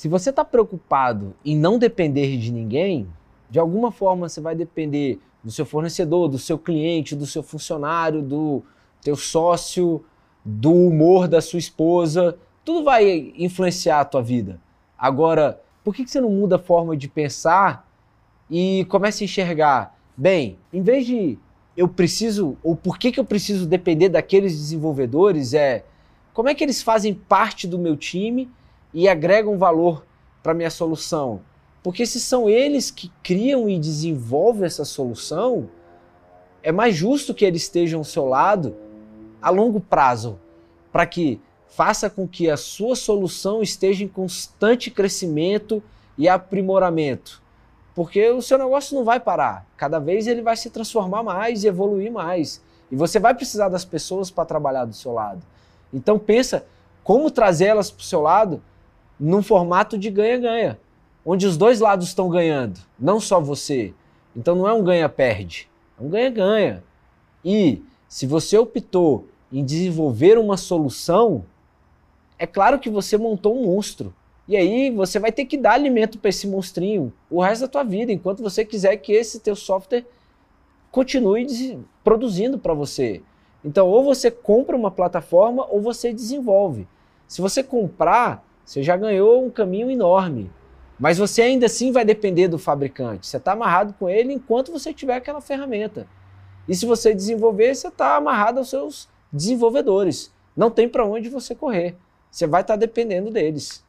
Se você está preocupado em não depender de ninguém, de alguma forma você vai depender do seu fornecedor, do seu cliente, do seu funcionário, do teu sócio, do humor da sua esposa, tudo vai influenciar a tua vida. Agora, por que você não muda a forma de pensar e começa a enxergar, bem, em vez de eu preciso, ou por que, que eu preciso depender daqueles desenvolvedores, é como é que eles fazem parte do meu time e agregam valor para minha solução? Porque se são eles que criam e desenvolvem essa solução, é mais justo que eles estejam ao seu lado a longo prazo, para que faça com que a sua solução esteja em constante crescimento e aprimoramento. Porque o seu negócio não vai parar. Cada vez ele vai se transformar mais e evoluir mais. E você vai precisar das pessoas para trabalhar do seu lado. Então pensa como trazer elas para o seu lado num formato de ganha-ganha onde os dois lados estão ganhando, não só você. Então não é um ganha-perde, é um ganha-ganha. E se você optou em desenvolver uma solução, é claro que você montou um monstro. E aí você vai ter que dar alimento para esse monstrinho o resto da tua vida, enquanto você quiser que esse teu software continue produzindo para você. Então, ou você compra uma plataforma ou você desenvolve. Se você comprar, você já ganhou um caminho enorme. Mas você ainda assim vai depender do fabricante. Você está amarrado com ele enquanto você tiver aquela ferramenta. E se você desenvolver, você está amarrado aos seus desenvolvedores. Não tem para onde você correr. Você vai estar tá dependendo deles.